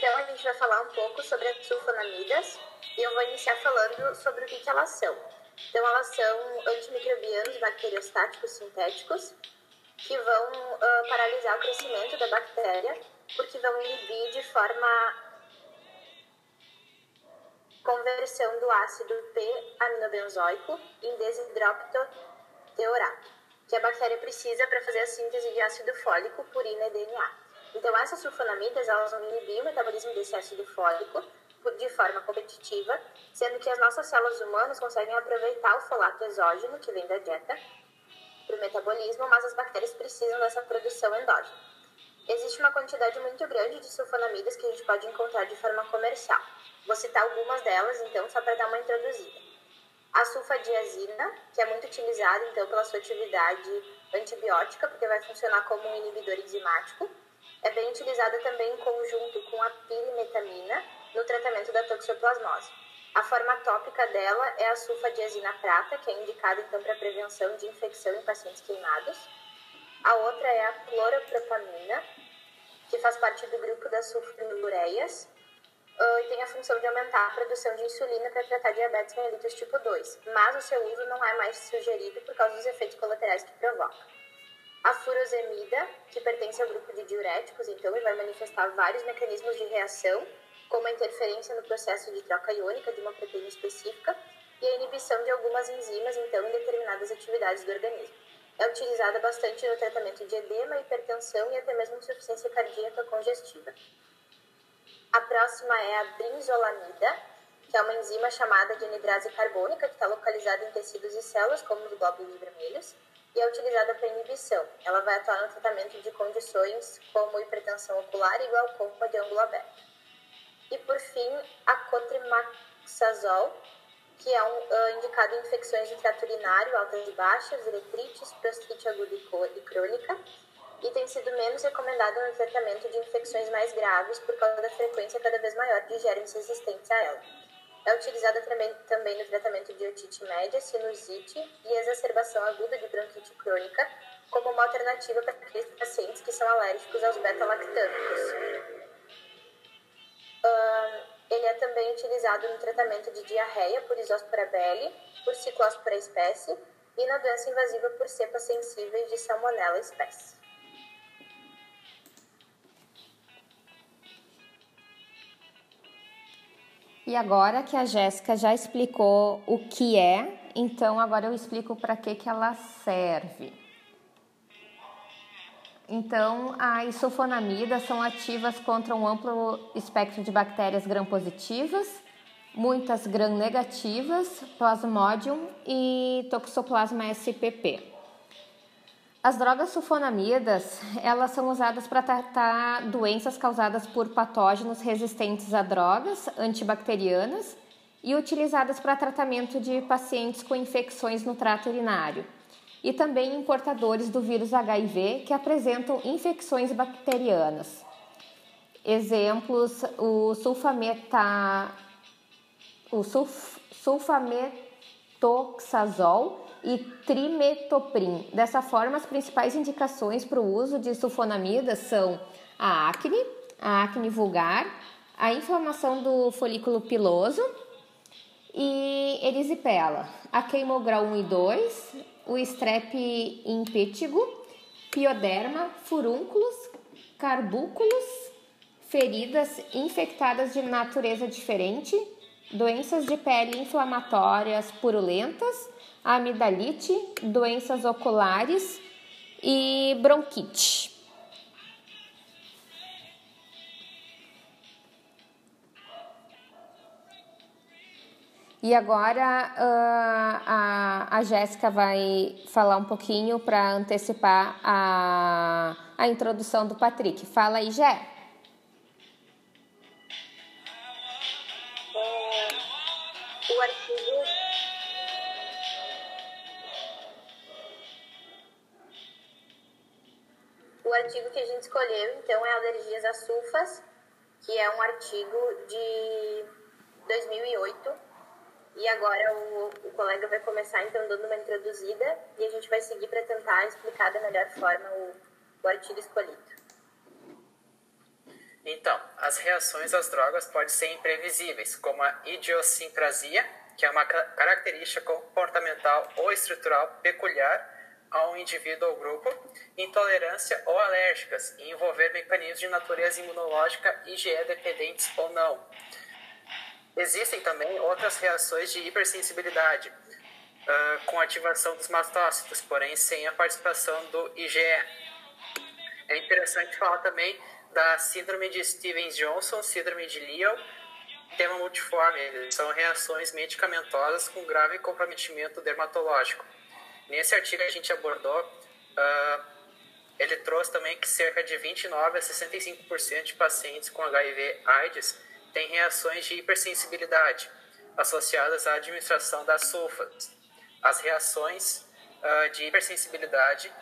Então, a gente vai falar um pouco sobre as sulfonamidas e eu vou iniciar falando sobre o que, elas são. Então, elas são antimicrobianos bacteriostáticos sintéticos que vão uh, paralisar o crescimento da bactéria porque vão inibir de forma conversão do ácido P-aminobenzoico em desidroptoteorato, que a bactéria precisa para fazer a síntese de ácido fólico, purina e DNA. Então, essas sulfonamidas elas vão inibir o metabolismo desse ácido fólico de forma competitiva, sendo que as nossas células humanas conseguem aproveitar o folato exógeno, que vem da dieta, para o metabolismo, mas as bactérias precisam dessa produção endógena. Existe uma quantidade muito grande de sulfonamidas que a gente pode encontrar de forma comercial. Vou citar algumas delas, então, só para dar uma introduzida. A sulfadiazina, que é muito utilizada, então, pela sua atividade antibiótica, porque vai funcionar como um inibidor enzimático. É bem utilizada também em conjunto com a pirimetamina no tratamento da toxoplasmose. A forma tópica dela é a sulfadiazina prata, que é indicada então para prevenção de infecção em pacientes queimados. A outra é a cloropropamina, que faz parte do grupo das sulfonilureias e tem a função de aumentar a produção de insulina para tratar diabetes mellitus tipo 2, mas o seu uso não é mais sugerido por causa dos efeitos colaterais que provoca. A furosemida, que pertence ao grupo de diuréticos, então, e vai manifestar vários mecanismos de reação como a interferência no processo de troca iônica de uma proteína específica e a inibição de algumas enzimas, então, em determinadas atividades do organismo. É utilizada bastante no tratamento de edema, hipertensão e até mesmo insuficiência cardíaca congestiva. A próxima é a brinzolamida, que é uma enzima chamada de anidrase carbônica, que está localizada em tecidos e células, como os glóbulos vermelhos, e é utilizada para inibição. Ela vai atuar no tratamento de condições como hipertensão ocular e glaucoma de ângulo aberto. E por fim, a cotrimaxazol, que é um, uh, indicado em infecções de trato urinário, altas e baixas, uretrites, prostite aguda e crônica, e tem sido menos recomendado no tratamento de infecções mais graves por causa da frequência cada vez maior de germes resistentes a ela. É utilizada também, no tratamento de otite média, sinusite e exacerbação aguda de bronquite crônica, como uma alternativa para aqueles pacientes que são alérgicos aos beta-lactâmicos. Uh, ele é também utilizado no tratamento de diarreia por Isospora belli, por Ciclospora espécie e na doença invasiva por cepas sensíveis de Salmonella espécie. E agora que a Jéssica já explicou o que é, então agora eu explico para que, que ela serve. Então, as sulfonamidas são ativas contra um amplo espectro de bactérias gram-positivas, muitas gram-negativas, Plasmodium e Toxoplasma spp. As drogas sulfonamidas, elas são usadas para tratar doenças causadas por patógenos resistentes a drogas antibacterianas e utilizadas para tratamento de pacientes com infecções no trato urinário e também em portadores do vírus HIV que apresentam infecções bacterianas. Exemplos: o sulfameta, o sulf, sulfametoxazol e trimetoprim. Dessa forma, as principais indicações para o uso de sulfonamidas são a acne, a acne vulgar, a inflamação do folículo piloso e erisipela, a queimograu 1 e 2, o strep impétigo, pioderma, furúnculos, carbúculos, feridas infectadas de natureza diferente, doenças de pele inflamatórias purulentas, amidalite, doenças oculares e bronquite. E agora uh, a, a Jéssica vai falar um pouquinho para antecipar a, a introdução do Patrick. Fala aí, Jé. O artigo que a gente escolheu então é alergias a sulfas que é um artigo de 2008 e agora o, o colega vai começar então dando uma introduzida e a gente vai seguir para tentar explicar da melhor forma o, o artigo escolhido. Então, as reações às drogas podem ser imprevisíveis, como a idiosincrasia, que é uma característica comportamental ou estrutural peculiar a um indivíduo ou grupo, intolerância ou alérgicas, e envolver mecanismos de natureza imunológica IgE dependentes ou não. Existem também outras reações de hipersensibilidade, uh, com ativação dos mastócitos, porém sem a participação do IgE. É interessante falar também da síndrome de Stevens-Johnson, síndrome de Leo, tema multiforme. São reações medicamentosas com grave comprometimento dermatológico. Nesse artigo a gente abordou, uh, ele trouxe também que cerca de 29 a 65% de pacientes com HIV/AIDS têm reações de hipersensibilidade associadas à administração das sulfas. As reações uh, de hipersensibilidade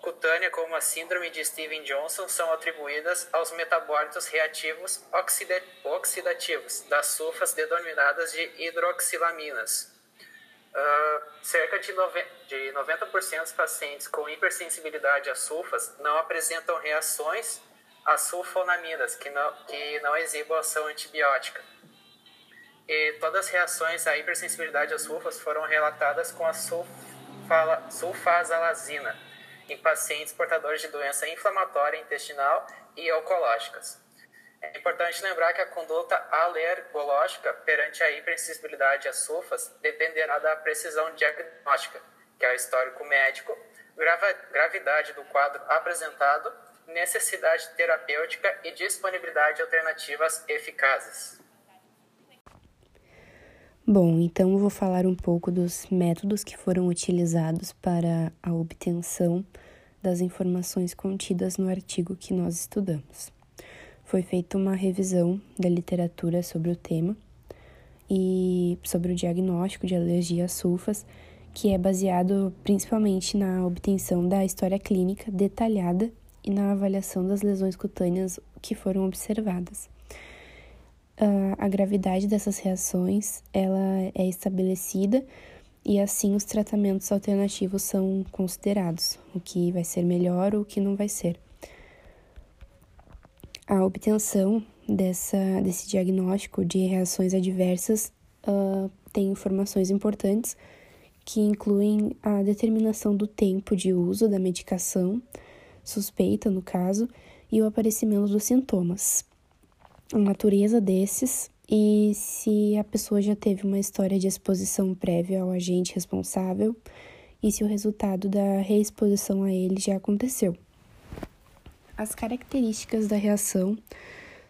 cutânea, como a síndrome de Steven Johnson, são atribuídas aos metabólitos reativos oxida oxidativos das sulfas denominadas de hidroxilaminas. Uh, cerca de, de 90% dos pacientes com hipersensibilidade a sulfas não apresentam reações a sulfonamidas, que não, que não exibam ação antibiótica. E todas as reações à hipersensibilidade a sulfas foram relatadas com a sulfala, sulfasalazina, em pacientes portadores de doença inflamatória intestinal e oncológicas. É importante lembrar que a conduta alergológica perante a hipersensibilidade a sulfas dependerá da precisão diagnóstica, que é o histórico médico, gravidade do quadro apresentado, necessidade terapêutica e disponibilidade de alternativas eficazes. Bom, então eu vou falar um pouco dos métodos que foram utilizados para a obtenção das informações contidas no artigo que nós estudamos. Foi feita uma revisão da literatura sobre o tema e sobre o diagnóstico de alergia a sulfas, que é baseado principalmente na obtenção da história clínica detalhada e na avaliação das lesões cutâneas que foram observadas a gravidade dessas reações ela é estabelecida e assim os tratamentos alternativos são considerados, o que vai ser melhor ou o que não vai ser. A obtenção dessa, desse diagnóstico de reações adversas uh, tem informações importantes que incluem a determinação do tempo de uso da medicação, suspeita no caso, e o aparecimento dos sintomas a natureza desses e se a pessoa já teve uma história de exposição prévia ao agente responsável e se o resultado da reexposição a ele já aconteceu. As características da reação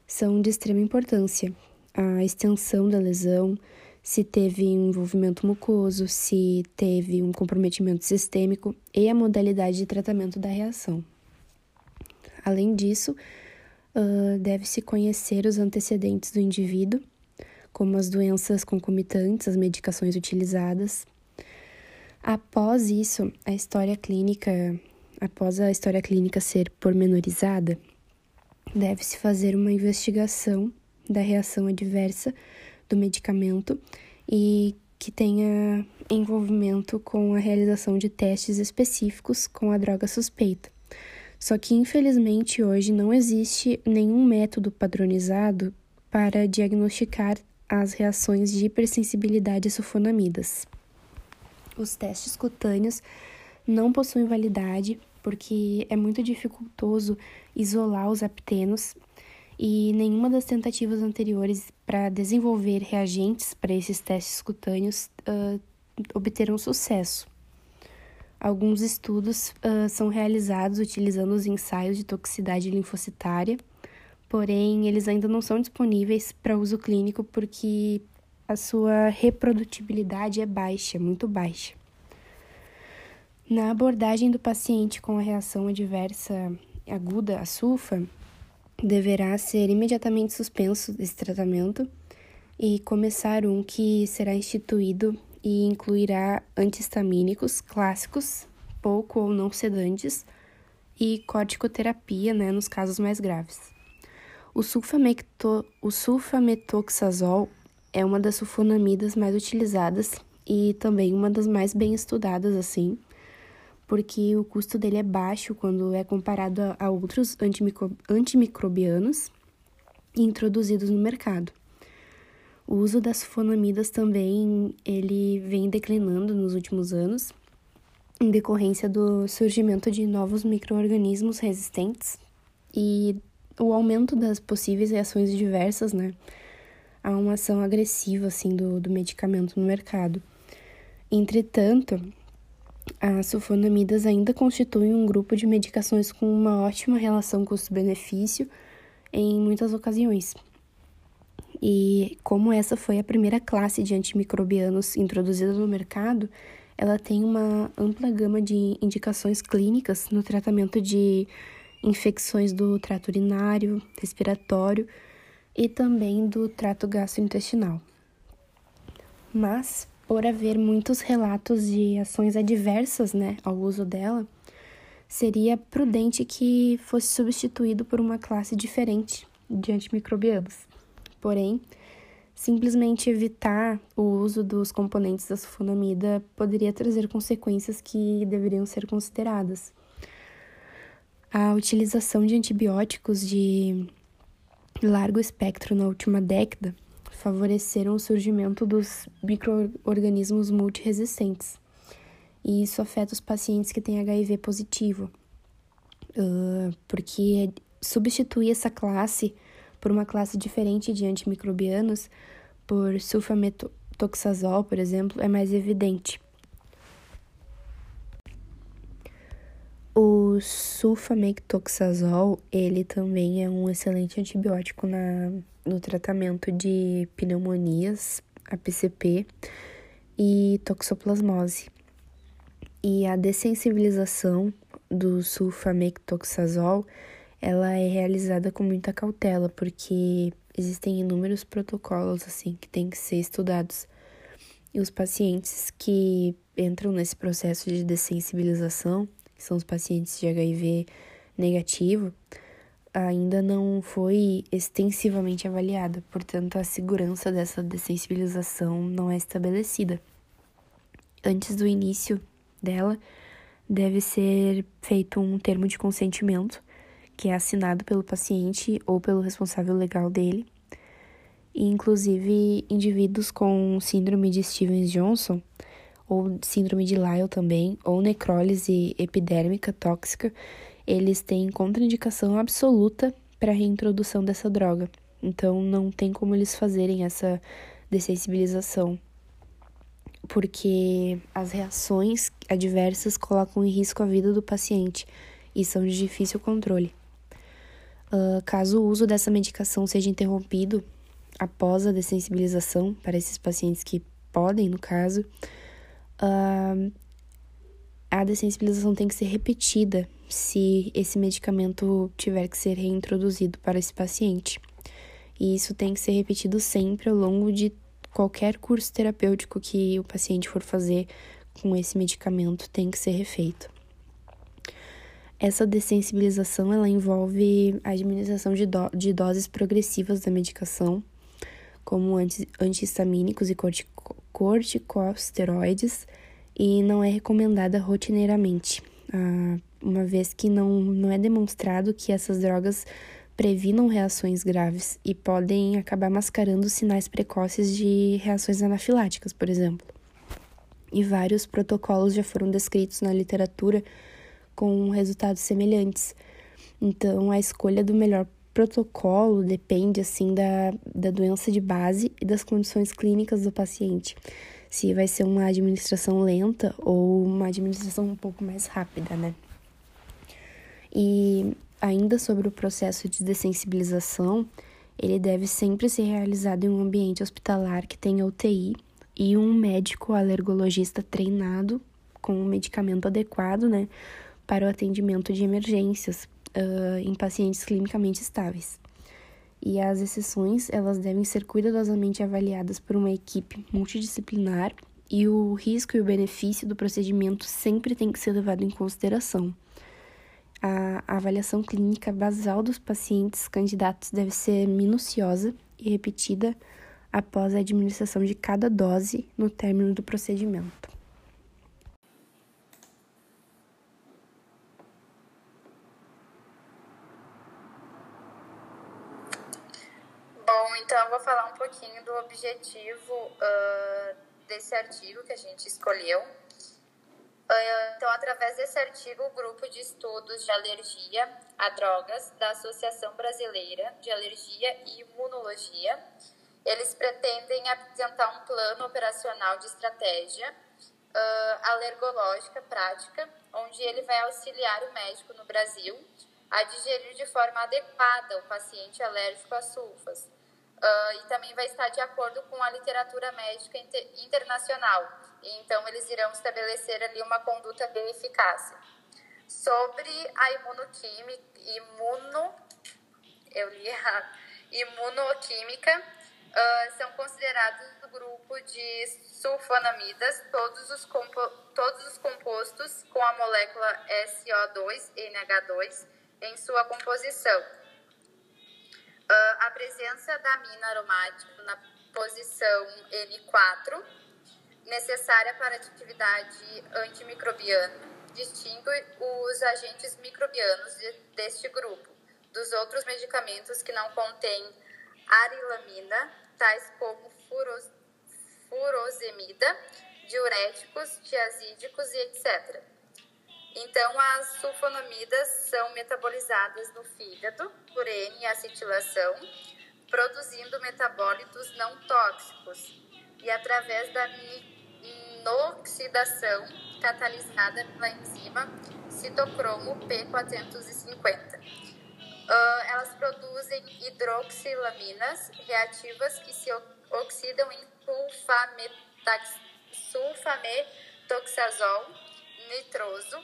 são de extrema importância. A extensão da lesão, se teve envolvimento mucoso, se teve um comprometimento sistêmico e a modalidade de tratamento da reação. Além disso, uh, deve-se conhecer os antecedentes do indivíduo, como as doenças concomitantes, as medicações utilizadas. Após isso, a história clínica, após a história clínica ser pormenorizada, deve-se fazer uma investigação da reação adversa do medicamento e que tenha envolvimento com a realização de testes específicos com a droga suspeita. Só que, infelizmente, hoje não existe nenhum método padronizado para diagnosticar as reações de hipersensibilidade a sulfonamidas. Os testes cutâneos não possuem validade porque é muito dificultoso isolar os aptenos e nenhuma das tentativas anteriores para desenvolver reagentes para esses testes cutâneos uh, obteram sucesso. Alguns estudos uh, são realizados utilizando os ensaios de toxicidade linfocitária, porém eles ainda não são disponíveis para uso clínico porque a sua reprodutibilidade é baixa, muito baixa. Na abordagem do paciente com a reação adversa aguda à sulfa, deverá ser imediatamente suspenso esse tratamento e começar um que será instituído e incluirá antihistamínicos clássicos, pouco ou não sedantes, e corticoterapia né, nos casos mais graves. O, sulfameto, o sulfametoxazol é uma das sulfonamidas mais utilizadas e também uma das mais bem estudadas, assim, porque o custo dele é baixo quando é comparado a, outros antimicro, antimicrobianos introduzidos no mercado. O uso das sulfonamidas também ele vem declinando nos últimos anos, em decorrência do surgimento de novos micro-organismos resistentes e o aumento das possíveis reações diversas, né, a uma ação agressiva, assim, do, do medicamento no mercado. Entretanto, as sulfonamidas ainda constituem um grupo de medicações com uma ótima relação custo-benefício em muitas ocasiões. E como essa foi a primeira classe de antimicrobianos introduzida no mercado, ela tem uma ampla gama de indicações clínicas no tratamento de infecções do trato urinário, respiratório e também do trato gastrointestinal. Mas, por haver muitos relatos de ações adversas né, ao uso dela, seria prudente que fosse substituído por uma classe diferente de antimicrobianos. Porém, simplesmente evitar o uso dos componentes da sulfonamida poderia trazer consequências que deveriam ser consideradas. A utilização de antibióticos de largo espectro na última década favoreceram o surgimento dos microorganismos multiresistentes. E isso afeta os pacientes que têm HIV positivo, porque substituir essa classe por uma classe diferente de antimicrobianos, por sulfametoxazol, por exemplo, é mais evidente. O sulfametoxazol, ele também é um excelente antibiótico na, no tratamento de pneumonias, a PCP e toxoplasmose. E a dessensibilização do sulfametoxazol, ela é realizada com muita cautela, porque existem inúmeros protocolos assim que têm que ser estudados. E os pacientes que entram nesse processo de dessensibilização, que são os pacientes de HIV negativo, ainda não foi extensivamente avaliada, portanto, a segurança dessa dessensibilização não é estabelecida. Antes do início dela, deve ser feito um termo de consentimento, que é assinado pelo paciente ou pelo responsável legal dele. E, inclusive, indivíduos com síndrome de Stevens-Johnson ou síndrome de Lyell também, ou necrólise epidérmica tóxica, eles têm contraindicação absoluta para a reintrodução dessa droga. Então não tem como eles fazerem essa dessensibilização, porque as reações adversas colocam em risco a vida do paciente e são de difícil controle. Uh, caso o uso dessa medicação seja interrompido após a dessensibilização para esses pacientes que podem, no caso, uh, a dessensibilização tem que ser repetida se esse medicamento tiver que ser reintroduzido para esse paciente. E isso tem que ser repetido sempre ao longo de qualquer curso terapêutico que o paciente for fazer com esse medicamento, tem que ser refeito. Essa dessensibilização ela envolve a administração de, do, de doses progressivas da medicação, como anti, antihistamínicos e corticosteroides e não é recomendada rotineiramente, ah, uma vez que não, não é demonstrado que essas drogas previnam reações graves e podem acabar mascarando sinais precoces de reações anafiláticas, por exemplo. E vários protocolos já foram descritos na literatura com resultados semelhantes. Então, a escolha do melhor protocolo depende assim da, da doença de base e das condições clínicas do paciente. Se vai ser uma administração lenta ou uma administração um pouco mais rápida, né? E ainda sobre o processo de dessensibilização, ele deve sempre ser realizado em um ambiente hospitalar que tenha UTI e um médico alergologista treinado com um medicamento adequado, né, para o atendimento de emergências, uh, em pacientes clinicamente estáveis. E as exceções, elas devem ser cuidadosamente avaliadas por uma equipe multidisciplinar e o risco e o benefício do procedimento sempre tem que ser levado em consideração. A, avaliação clínica basal dos pacientes candidatos deve ser minuciosa e repetida após a administração de cada dose no término do procedimento. Bom, então eu vou falar um pouquinho do objetivo uh, desse artigo que a gente escolheu. Uh, então, através desse artigo, o grupo de estudos de alergia a drogas da Associação Brasileira de Alergia e Imunologia, eles pretendem apresentar um plano operacional de estratégia uh, alergológica prática, onde ele vai auxiliar o médico no Brasil a digerir de forma adequada o paciente alérgico a sulfas. Uh, e também vai estar de acordo com a literatura médica inter internacional. Então, eles irão estabelecer ali uma conduta bem eficaz. Sobre a imunoquímica, imuno, eu li errado, imunoquímica, uh, são considerados do grupo de sulfonamidas todos os, todos os compostos com a molécula SO2, NH2, em sua composição. Uh, a presença da amina aromática na posição N4, necessária para a atividade antimicrobiana, distingue os agentes microbianos de, deste grupo dos outros medicamentos que não contêm arilamina, tais como furos, furosemida, diuréticos, tiazídicos e etc. Então, as sulfonamidas são metabolizadas no fígado por N-acetilação, produzindo metabólitos não tóxicos e através da inoxidação catalisada pela enzima citocromo P450. Uh, elas produzem hidroxilaminas reativas que se oxidam em sulfametoxazol nitroso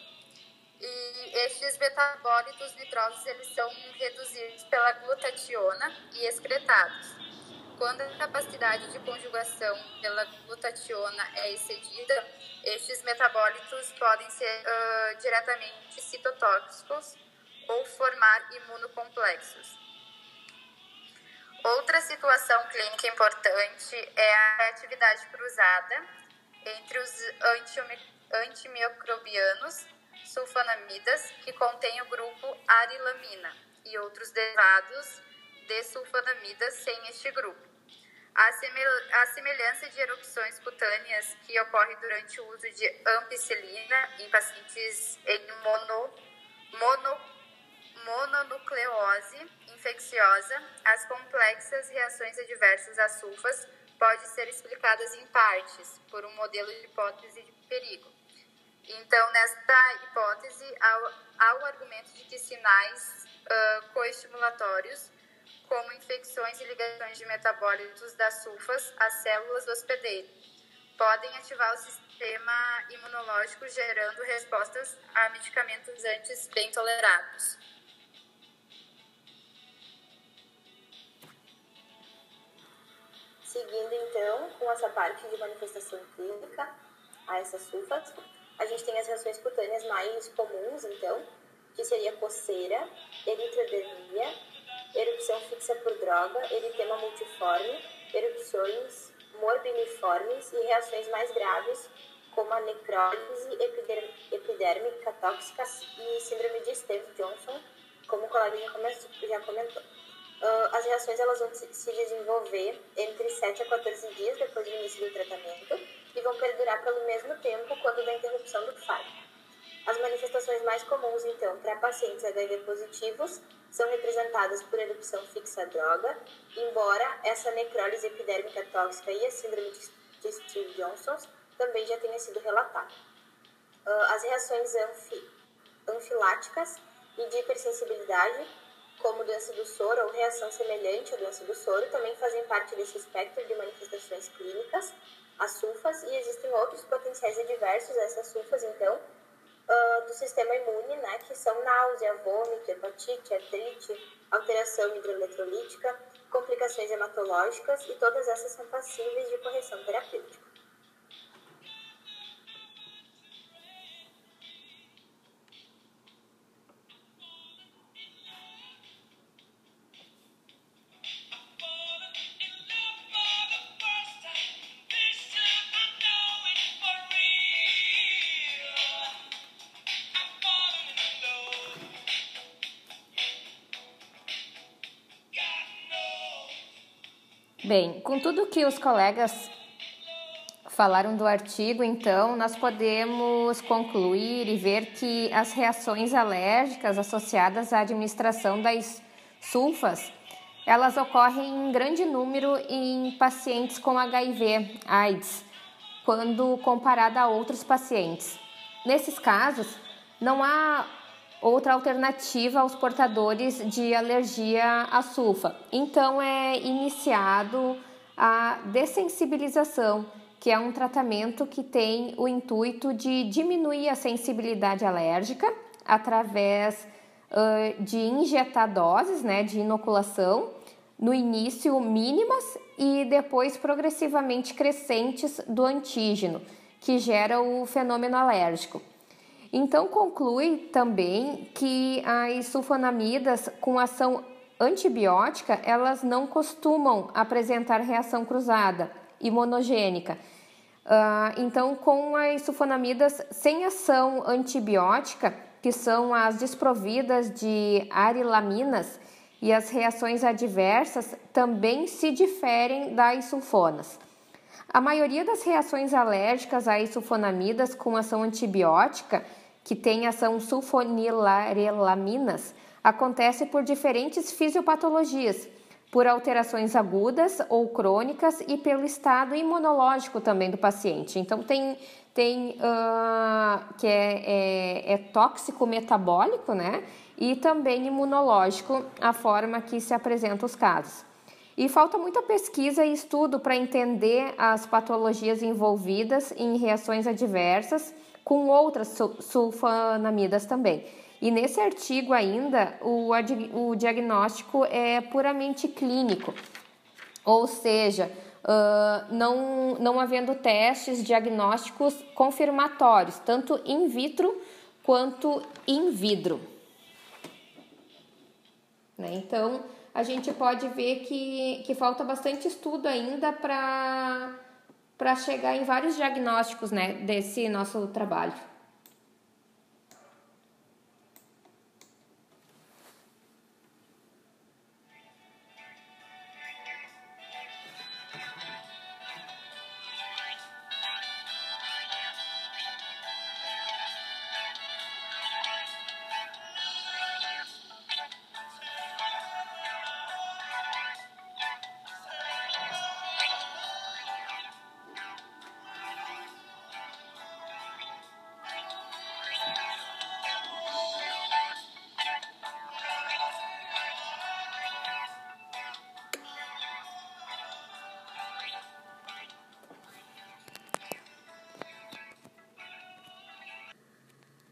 e estes metabólitos nitrosos eles são reduzidos pela glutationa e excretados. Quando a capacidade de conjugação pela glutationa é excedida, estes metabólitos podem ser uh, diretamente citotóxicos ou formar imunocomplexos. Outra situação clínica importante é a atividade cruzada entre os antimicrobianos sulfonamidas, que contém o grupo arilamina, e outros derivados de sem este grupo. A semelhança de erupções cutâneas que ocorre durante o uso de ampicilina em pacientes em mono, mono, mononucleose infecciosa, as complexas reações adversas a sulfas podem ser explicadas em partes por um modelo de hipótese de perigo. Então, nesta hipótese, há, há o argumento de que sinais uh, coestimulatórios, como infecções e ligações de metabólitos das sulfas às células do hospedeiro, podem ativar o sistema imunológico, gerando respostas a medicamentos antes bem tolerados. Seguindo então com essa parte de manifestação clínica a essas sulfas, a gente tem as reações cutâneas mais comuns, então, que seria coceira, eritrodermia, erupção fixa por droga, eritema multiforme, erupções morbiliformes e reações mais graves, como a necrólise epidérmica tóxica e síndrome de Stevens-Johnson, como o colega já comentou. Uh, as reações elas vão se desenvolver entre 7 a 14 dias depois do início do tratamento e vão perdurar pelo mesmo tempo quando da interrupção do fármaco. As manifestações mais comuns, então, para pacientes HIV positivos são representadas por erupção fixa à droga, embora essa necrólise epidérmica tóxica e a síndrome de Steve-Johnson também já tenha sido relatada. Uh, as reações anfi anfiláticas e de hipersensibilidade como doença do soro ou reação semelhante à doença do soro, também fazem parte desse espectro de manifestações clínicas, as sulfas, e existem outros potenciais adversos a essas sulfas, então, uh, do sistema imune, né, que são náusea, vômito, hepatite, artrite, alteração hidroeletrolítica, complicações hematológicas, e todas essas são passíveis de correção terapêutica. Com tudo que os colegas falaram do artigo, então, nós podemos concluir e ver que as reações alérgicas associadas à administração das sulfas, elas ocorrem em grande número em pacientes com HIV, AIDS, quando comparada a outros pacientes. Nesses casos, não há outra alternativa aos portadores de alergia à sulfa. Então é iniciado a dessensibilização que é um tratamento que tem o intuito de diminuir a sensibilidade alérgica através uh, de injetar doses né, de inoculação, no início mínimas e depois progressivamente crescentes do antígeno, que gera o fenômeno alérgico. Então, conclui também que as sulfonamidas com ação antibiótica, elas não costumam apresentar reação cruzada imunogênica, Uh, então, com as sulfonamidas sem ação antibiótica, que são as desprovidas de arilaminas, e as reações adversas também se diferem das sulfonas. A maioria das reações alérgicas às sulfonamidas com ação antibiótica, que tem ação sulfonilarelaminas, acontece por diferentes fisiopatologias, por alterações agudas ou crônicas e pelo estado imunológico também do paciente. Então, tem, tem uh, que é, é, é tóxico metabólico, né? E também imunológico, a forma que se apresentam os casos. E falta muita pesquisa e estudo para entender as patologias envolvidas em reações adversas com outras sulfonamidas também. E nesse artigo ainda, o, o diagnóstico é puramente clínico, ou seja, uh, não, não havendo testes diagnósticos confirmatórios, tanto in vitro quanto in vitro. Né? Então, a gente pode ver que, que falta bastante estudo ainda para chegar em vários diagnósticos né, desse nosso trabalho.